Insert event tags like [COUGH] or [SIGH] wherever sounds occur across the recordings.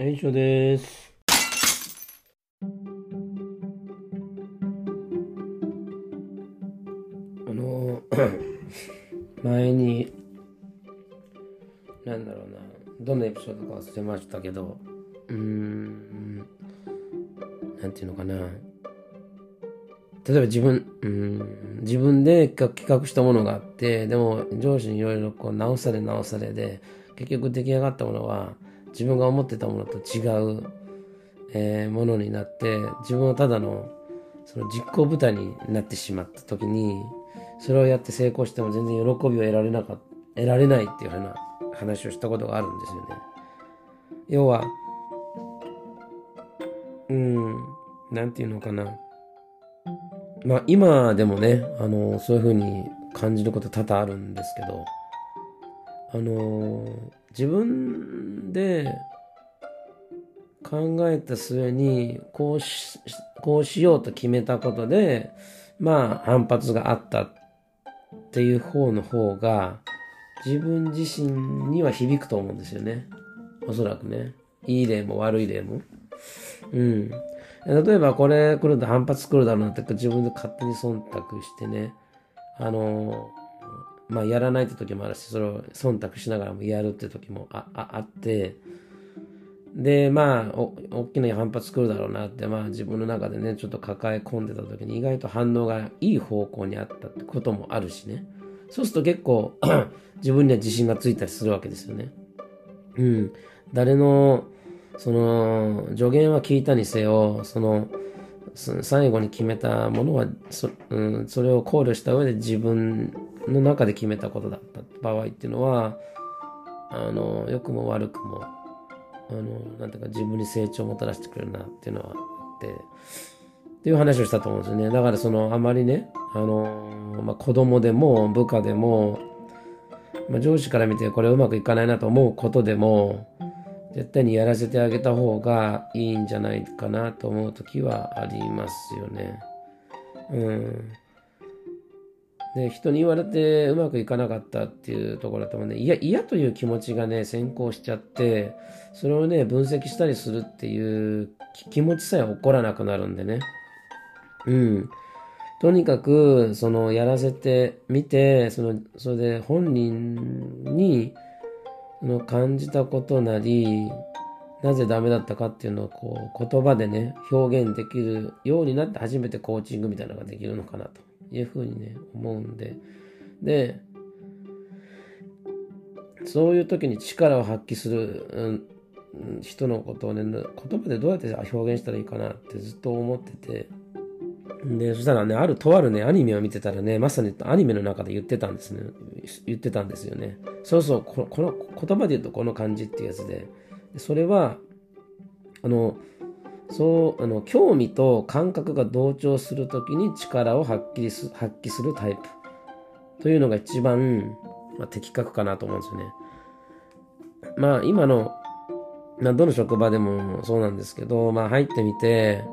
はい、以上です。あの、[COUGHS] 前に、なんだろうな、どんなエピソードか忘れましたけど、うーん、なんていうのかな。例えば自分、うん、自分で企画したものがあって、でも上司にいろいろこう直され直されで、結局出来上がったものは自分が思ってたものと違う、えーものになって、自分はただのその実行部隊になってしまった時に、それをやって成功しても全然喜びを得られなか得られないっていうふうな話をしたことがあるんですよね。要は、うん、なんていうのかな。まあ今でもね、あの、そういうふうに感じること多々あるんですけど、あの、自分で考えた末に、こうし、こうしようと決めたことで、まあ反発があったっていう方の方が、自分自身には響くと思うんですよね。おそらくね。いい例も悪い例も。うん。例えばこれ来ると反発来るだろうなって自分で勝手に忖度してね、あの、まあやらないって時もあるし、それを忖度しながらもやるって時もあああって、で、まあ、お大きな反発来るだろうなって、まあ自分の中でね、ちょっと抱え込んでた時に意外と反応がいい方向にあったってこともあるしね。そうすると結構 [CLEARS THROAT] 自分には自信がついたりするわけですよね。うん。誰の、その、助言は聞いたにせよ、その、最後に決めたものはそ,、うん、それを考慮した上で自分の中で決めたことだった場合っていうのは、あの、良くも悪くも、あの、なんていうか自分に成長をもたらしてくれるなっていうのはあって、っていう話をしたと思うんですよね。だからその、あまりね、あの、まあ、子供でも部下でも、まあ、上司から見てこれうまくいかないなと思うことでも、絶対にやらせてあげた方がいいんじゃないかなと思う時はありますよね。うん。で、人に言われてうまくいかなかったっていうところだとね、いや、嫌という気持ちがね、先行しちゃって、それをね、分析したりするっていう気持ちさえ起こらなくなるんでね。うん。とにかく、その、やらせてみて、その、それで本人に、その感じたことなり、なぜダメだったかっていうのをこう言葉でね、表現できるようになって初めてコーチングみたいなのができるのかなというふうにね、思うんで。で、そういう時に力を発揮する、うん人のことをね、言葉でどうやって表現したらいいかなってずっと思ってて、で、そしたらね、ある、とあるね、アニメを見てたらね、まさにアニメの中で言ってたんですね。言ってたんですよね。そうそう、この、言葉で言うとこの感じっていうやつ、でそれは、あの、そう、あの、興味と感覚が同調するときに力を発揮す発揮するタイプというのが一番、まあ、的確かなと思うんですよね。まあ、今の、まあ、どの職場でもそうなんですけど、まあ、入ってみて、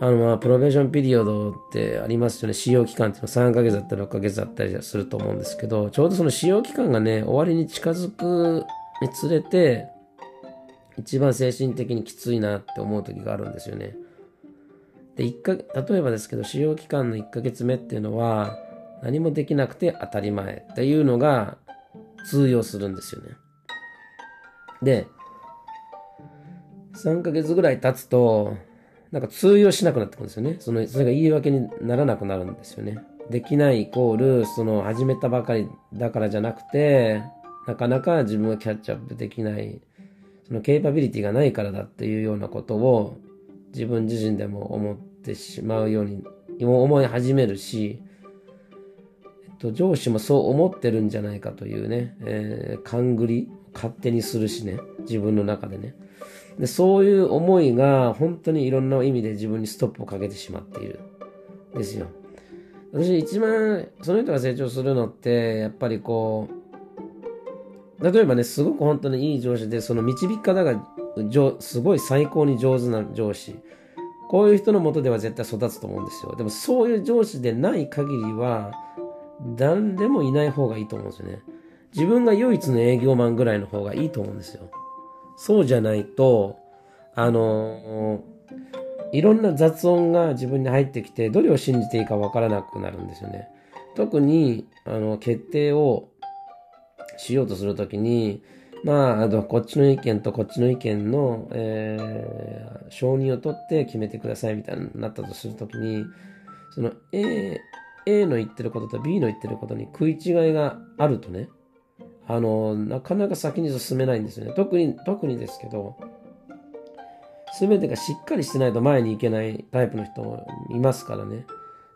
あの、まあ、プロベーションピリオドってありますよね。使用期間っていうのは3ヶ月だったり6ヶ月だったりすると思うんですけど、ちょうどその使用期間がね、終わりに近づくにつれて、一番精神的にきついなって思う時があるんですよね。で、一か、例えばですけど、使用期間の1ヶ月目っていうのは、何もできなくて当たり前っていうのが通用するんですよね。で、3ヶ月ぐらい経つと、なんか通用しなくなってくるんですよね。その、それが言い訳にならなくなるんですよね。できないイコール、その、始めたばかりだからじゃなくて、なかなか自分がキャッチアップできない、そのケーパビリティがないからだっていうようなことを、自分自身でも思ってしまうように、思い始めるし、えっと、上司もそう思ってるんじゃないかというね、えー、勘繰り、勝手にするしね、自分の中でね。でそういう思いが本当にいろんな意味で自分にストップをかけてしまっているですよ。私一番その人が成長するのってやっぱりこう例えばねすごく本当にいい上司でその導き方がすごい最高に上手な上司こういう人のもとでは絶対育つと思うんですよ。でもそういう上司でない限りは誰でもいない方がいいと思うんですよね。自分が唯一の営業マンぐらいの方がいいと思うんですよ。そうじゃないと、あのいろんな雑音が自分に入ってきて、どれを信じていいかわからなくなるんですよね。特に、あの、決定をしようとするときに、まあ、あと、こっちの意見とこっちの意見の、えー、承認を取って決めてくださいみたいになったとするときに、その A、A の言ってることと B の言ってることに食い違いがあるとね、あの、なかなか先に進めないんですよね。特に、特にですけど、すべてがしっかりしてないと前に行けないタイプの人もいますからね。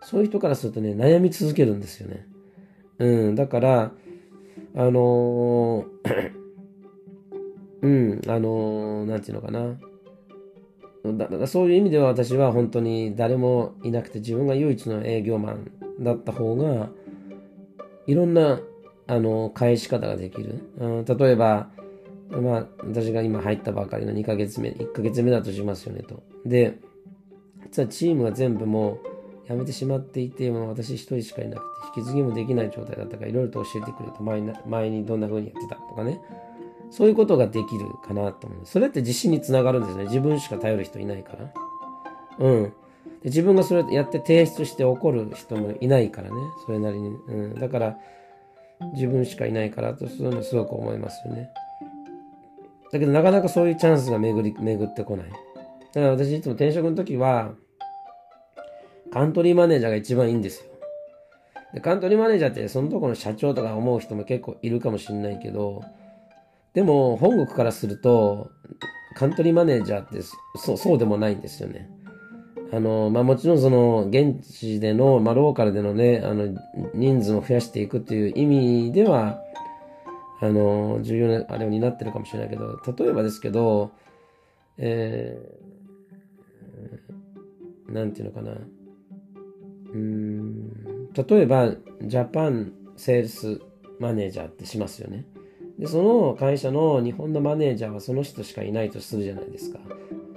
そういう人からするとね、悩み続けるんですよね。うん、だから、あのー [COUGHS] うん、あのーなんていうのかな。だからそういう意味では私は本当に誰もいなくて自分が唯一の営業マンだった方がいろんなあの返し方ができる、うん、例えばまあ私が今入ったばかりの2ヶ月目1ヶ月目だとしますよねとで実はチームが全部もう辞めてしまっていてもう私一人しかいなくて引き継ぎもできない状態だったからいろいろと教えてくれと前に前にどんな風にやってたとかねそういうことができるかなと思う。それって自信につながるんですね。自分しか頼る人いないから。うん。で自分がそれやって提出して怒る人もいないからね。それなりに。うん。だから、自分しかいないからと、そういうのすごく思いますよね。だけど、なかなかそういうチャンスが巡り、巡ってこない。だから私いつも転職の時は、カントリーマネージャーが一番いいんですよ。でカントリーマネージャーってそのところの社長とか思う人も結構いるかもしれないけど、でも、本国からすると、カントリーマネージャーってそそうでもないんですよね。あの、まあ、もちろんその、現地での、まあ、ローカルでのね、あの、人数を増やしていくっていう意味では、あの、重要な、あれを担ってるかもしれないけど、例えばですけど、えー、なんていうのかな。うん、例えば、ジャパンセールスマネージャーってしますよね。で、その会社の日本のマネージャーはその人しかいないとするじゃないですか。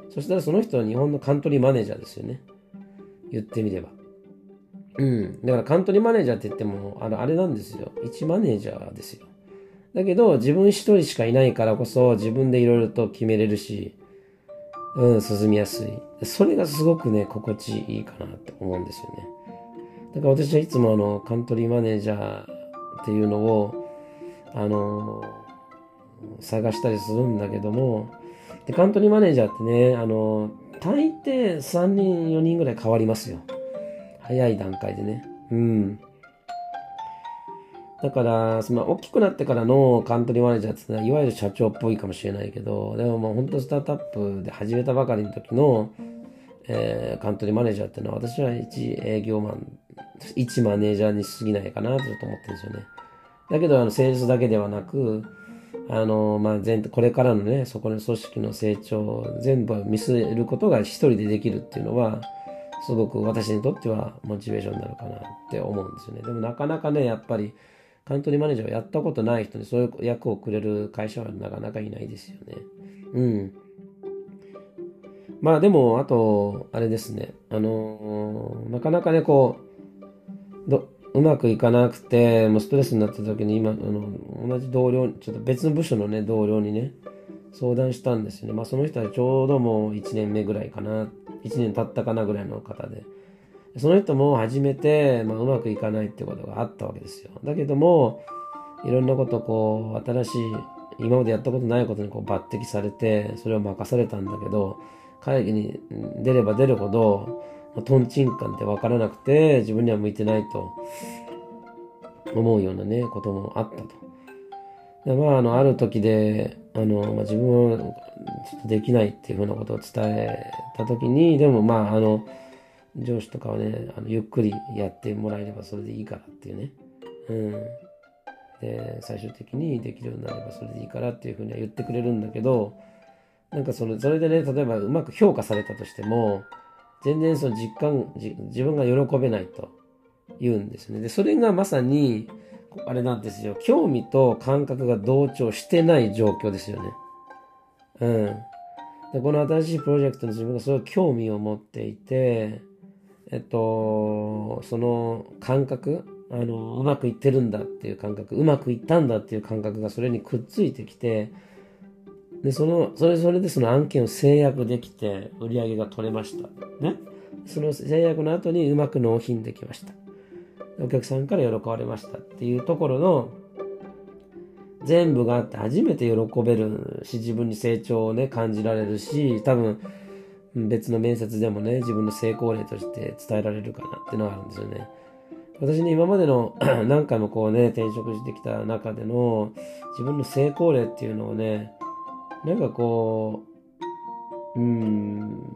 そしたらその人は日本のカントリーマネージャーですよね。言ってみれば。うん。だからカントリーマネージャーって言っても、あの、あれなんですよ。一マネージャーですよ。だけど、自分一人しかいないからこそ、自分でいろいろと決めれるし、うん、進みやすい。それがすごくね、心地いいかなって思うんですよね。だから私はいつもあの、カントリーマネージャーっていうのを、あの探したりするんだけども、で、カントリーマネージャーってね、あの大抵3人、4人ぐらい変わりますよ。早い段階でね。うん。だから、その大きくなってからのカントリーマネージャーってのは、いわゆる社長っぽいかもしれないけど、でももう本当スタートアップで始めたばかりの時の、えー、カントリーマネージャーっていうのは、私は一営業マン、一マネージャーにしすぎないかなと思ってるんですよね。だけど、あの、セールスだけではなく、あの、まあ、全、これからのね、そこの組織の成長、全部見据えることが一人でできるっていうのは、すごく私にとってはモチベーションになるかなって思うんですよね。でもなかなかね、やっぱり、カントリーマネージャーをやったことない人にそういう役をくれる会社はなかなかいないですよね。うん。まあでも、あと、あれですね。あのー、なかなかね、こう、ど、うまくいかなくて、もうストレスになった時に今、あの、同じ同僚、ちょっと別の部署のね、同僚にね、相談したんですよね。まあその人はちょうどもう1年目ぐらいかな、1年経ったかなぐらいの方で。その人も初めて、まあ、うまくいかないってことがあったわけですよ。だけども、いろんなことこう、新しい、今までやったことないことにこう抜擢されて、それを任されたんだけど、会議に出れば出るほど、トンチンカンって分からなくて、自分には向いてないと思うようなね、こともあったと。でまあ、あの、ある時で、あの、まあ、自分はちょっとできないっていうふうなことを伝えた時に、でもまあ、あの、上司とかはね、あのゆっくりやってもらえればそれでいいからっていうね。うん。で、最終的にできるようになればそれでいいからっていうふうには言ってくれるんだけど、なんかその、それでね、例えばうまく評価されたとしても、全然その実感、自分が喜べないと言うんですね。で、それがまさに、あれなんですよ。興味と感覚が同調してない状況ですよね。うん。で、この新しいプロジェクトに自分がすごい興味を持っていて、えっと、その感覚、あの、うまくいってるんだっていう感覚、うまくいったんだっていう感覚がそれにくっついてきて、で、その、それそれでその案件を制約できて、売り上げが取れました。ね。その制約の後にうまく納品できました。お客さんから喜ばれましたっていうところの、全部があって初めて喜べるし、自分に成長をね、感じられるし、多分、別の面接でもね、自分の成功例として伝えられるかなっていうのがあるんですよね。私ね、今までの何回もこうね、転職してきた中での自分の成功例っていうのをね、なんかこう、うーん、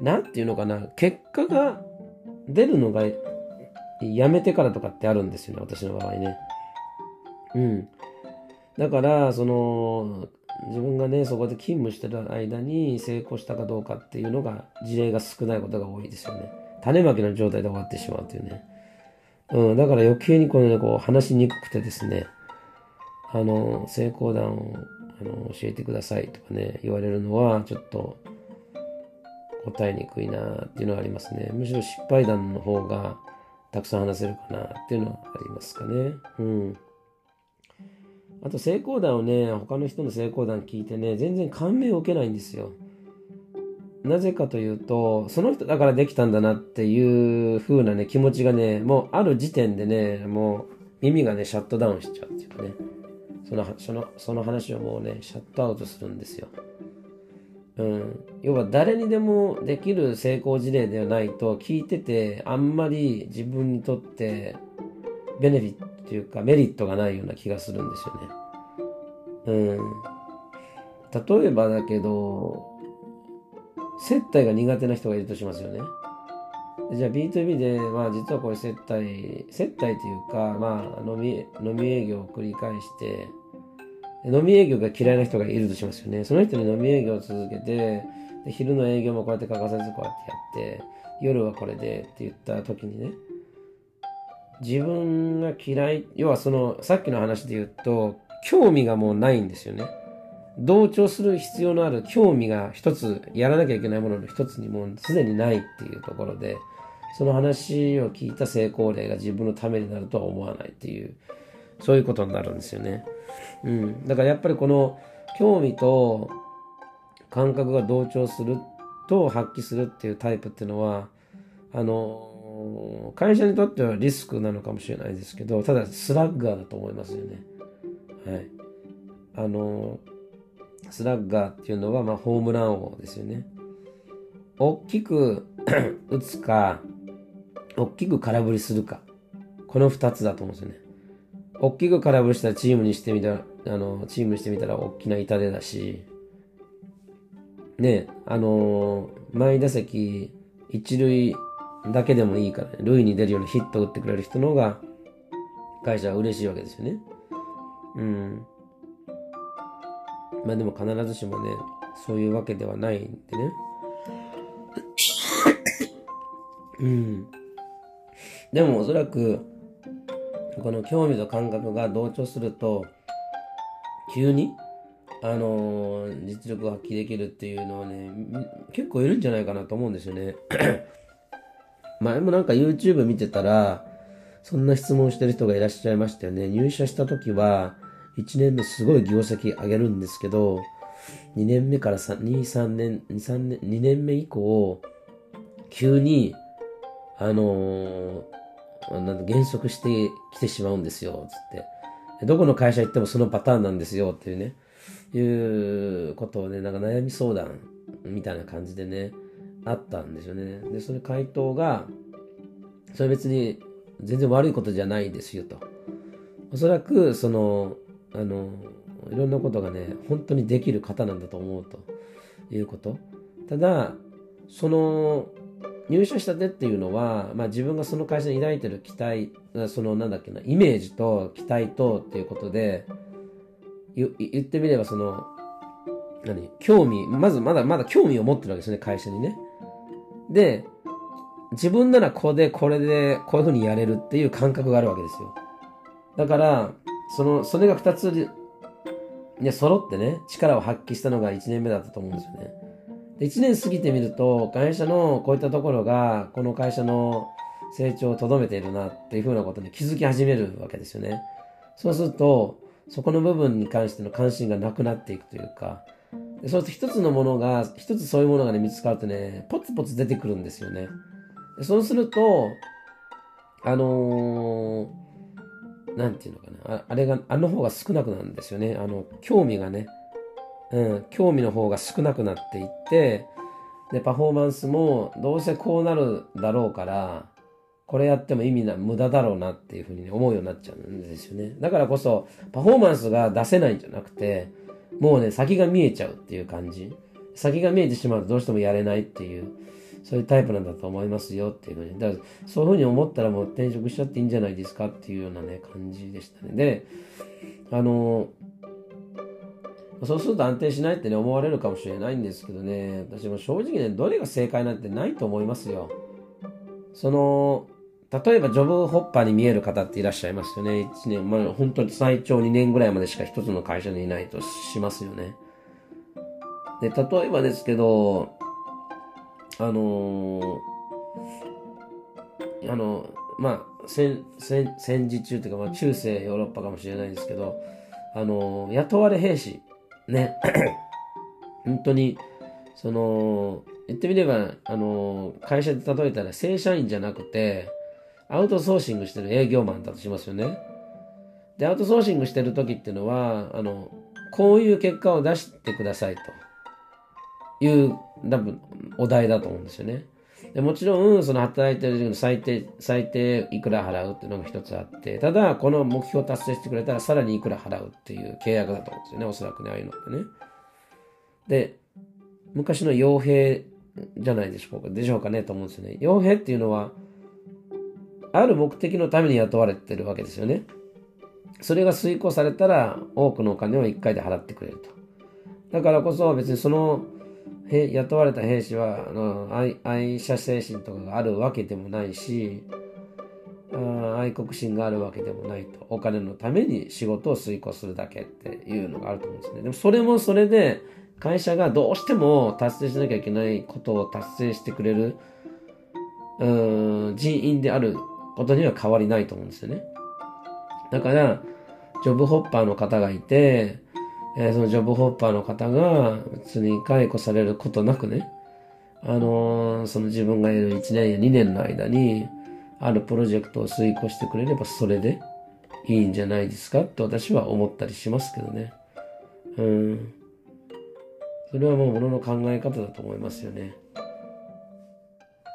なんていうのかな、結果が出るのがやめてからとかってあるんですよね、私の場合ね。うん。だから、その、自分がね、そこで勤務してる間に成功したかどうかっていうのが、事例が少ないことが多いですよね。種まきの状態で終わってしまうというね。うん、だから余計にこのね、こう、話しにくくてですね、あの、成功談を、あの、教えてくださいとかね、言われるのは、ちょっと、答えにくいなっていうのはありますね。むしろ失敗談の方が、たくさん話せるかなっていうのはありますかね。うん。あと成功談をね、他の人の成功談聞いてね、全然感銘を受けないんですよ。なぜかというと、その人だからできたんだなっていう風なね、気持ちがね、もうある時点でね、もう耳がね、シャットダウンしちゃうっていうかね、その、その、その話をもうね、シャットアウトするんですよ。うん。要は誰にでもできる成功事例ではないと、聞いてて、あんまり自分にとってベネフィットっていうかメリットがないような気がするんですよね。うん。例えばだけど、接待が苦手な人がいるとしますよね。じゃあ B2B で、まあ実はこれ接待、接待というか、まあ飲み、飲み営業を繰り返して、飲み営業が嫌いな人がいるとしますよね。その人に飲み営業を続けて、で昼の営業もこうやって欠かさずこうやってやって、夜はこれでって言った時にね、自分が嫌い、要はその、さっきの話で言うと、興味がもうないんですよね。同調する必要のある興味が一つ、やらなきゃいけないものの一つにもうすでにないっていうところで、その話を聞いた成功例が自分のためになるとは思わないっていう、そういうことになるんですよね。うん。だからやっぱりこの興味と感覚が同調すると発揮するっていうタイプっていうのは、あの、会社にとってはリスクなのかもしれないですけど、ただスラッガーだと思いますよね。はい。あの、スラッガーっていうのは、まあ、ホームラン王ですよね。大きく [COUGHS] 打つか、大きく空振りするか。この二つだと思うんですよね。大きく空振りしたらチームにしてみたら、あの、チームにしてみたら大きな痛手だし、ね、あの前打席、一塁だけでもいいからね、塁に出るようなヒットを打ってくれる人の方が、会社は嬉しいわけですよね。うん。まあでも必ずしもね、そういうわけではないんでね。うん。でもおそらく、この興味と感覚が同調すると、急に、あのー、実力を発揮できるっていうのはね、結構いるんじゃないかなと思うんですよね。[COUGHS] 前もなんか YouTube 見てたら、そんな質問してる人がいらっしゃいましたよね。入社した時は、1年目すごい業績上げるんですけど、2年目から2、3年、2、3年、2年目以降、急に、あのー、なん減速してきてしまうんですよ、つって。どこの会社行ってもそのパターンなんですよ、っていうね、いうことをね、なんか悩み相談みたいな感じでね、あったんですよね。で、それ回答が、それ別に全然悪いことじゃないですよと。おそらく、その、あの、いろんなことがね、本当にできる方なんだと思うということ。ただ、その、入社したてっていうのは、まあ自分がその会社に抱いてる期待、そのなんだっけな、イメージと期待とっていうことで、言ってみればその、何興味、まずまだまだ興味を持ってるわけですね、会社にね。で、自分ならここでこれでこういうふうにやれるっていう感覚があるわけですよ。だから、その、それが二つ、ね、揃ってね、力を発揮したのが1年目だったと思うんですよね。で、1年過ぎてみると、会社のこういったところが、この会社の成長をとどめているなっていうふうなことに気づき始めるわけですよね。そうすると、そこの部分に関しての関心がなくなっていくというか、そうすると一つのものが、一つそういうものがね、見つかるとね、ポツポツ出てくるんですよね。そうすると、あのー、なんていうのかなあ、れが、あの方が少なくなるんですよね。あの、興味がね、うん、興味の方が少なくなっていって、で、パフォーマンスもどうせこうなるだろうから、これやっても意味な、無駄だろうなっていうふうに思うようになっちゃうんですよね。だからこそ、パフォーマンスが出せないんじゃなくて、もうね、先が見えちゃうっていう感じ。先が見えてしまうとどうしてもやれないっていう、そういうタイプなんだと思いますよっていうふうに。だから、そういうふうに思ったらもう転職しちゃっていいんじゃないですかっていうようなね、感じでしたね。で、あの、そうすると安定しないってね、思われるかもしれないんですけどね、私も正直ね、どれが正解なんてないと思いますよ。その、例えばジョブホッパーに見える方っていらっしゃいますよね。1年、まあ本当に最長2年ぐらいまでしか一つの会社にいないとしますよね。で、例えばですけど、あのー、あの、まあ、戦、戦、戦時中というか、まあ中世ヨーロッパかもしれないんですけど、あのー、雇われ兵士、ね、[COUGHS] 本当に、その、言ってみれば、あのー、会社で例えたら正社員じゃなくて、アウトソーシングしてる営業マンだとしますよね。で、アウトソーシングしてる時っていうのは、あの、こういう結果を出してくださいという、多分、お題だと思うんですよね。でもちろん、その働いてる時の最低、最低いくら払うっていうのが一つあって、ただ、この目標を達成してくれたらさらにいくら払うっていう契約だと思うんですよね。おそらくね、ああいうのってね。で、昔の傭兵じゃないでしょうか、でしょうかねと思うんですよね。傭兵っていうのは、ある目的のために雇われてるわけですよね。それが遂行されたら多くのお金を1回で払ってくれると。だからこそ別にその雇われた兵士はあの愛愛社精神とかがあるわけでもないし愛国心があるわけでもないと。お金のために仕事を遂行するだけっていうのがあると思うんですね。でもそれもそれで会社がどうしても達成しなきゃいけないことを達成してくれるうん人員であることには変わりないと思うんですよね。だから、ジョブホッパーの方がいて、えー、そのジョブホッパーの方が別に解雇されることなくね、あのー、その自分がいる1年や2年の間に、あるプロジェクトを遂行してくれればそれでいいんじゃないですかって私は思ったりしますけどね。うん。それはもうものの考え方だと思いますよね。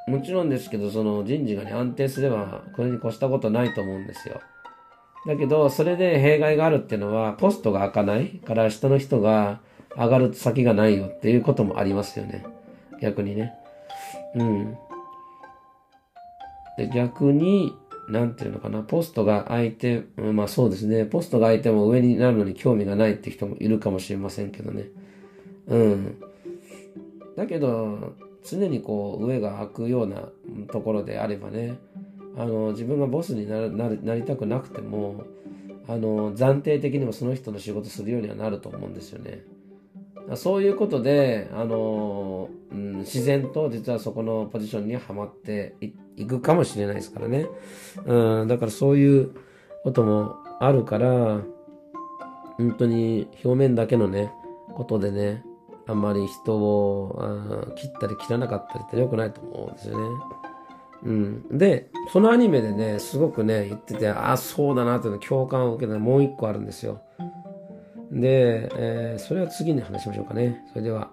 もちろんですけど、その人事がね、安定すれば、これに越したことないと思うんですよ。だけど、それで弊害があるっていうのは、ポストが開かないから下の人が上がる先がないよっていうこともありますよね。逆にね。うん。で、逆に、なんていうのかな、ポストが空いて、うん、まあそうですね、ポストが空いても上になるのに興味がないって人もいるかもしれませんけどね。うん。だけど、常にこう上が開くようなところであればねあの自分がボスになななりたくなくてもあの暫定的にもその人の仕事するようにはなると思うんですよね。そういうことで、あの、うん、自然と実はそこのポジションにはまっていくかもしれないですからね。うん、だからそういうこともあるから、本当に表面だけのね、ことでね、あんまり人を切ったり切らなかったりって良くないと思うんですよね。うん。で、そのアニメでね、すごくね、言ってて、ああ、そうだなっていう共感を受けたもう一個あるんですよ。で、えー、それは次に話しましょうかね。それでは。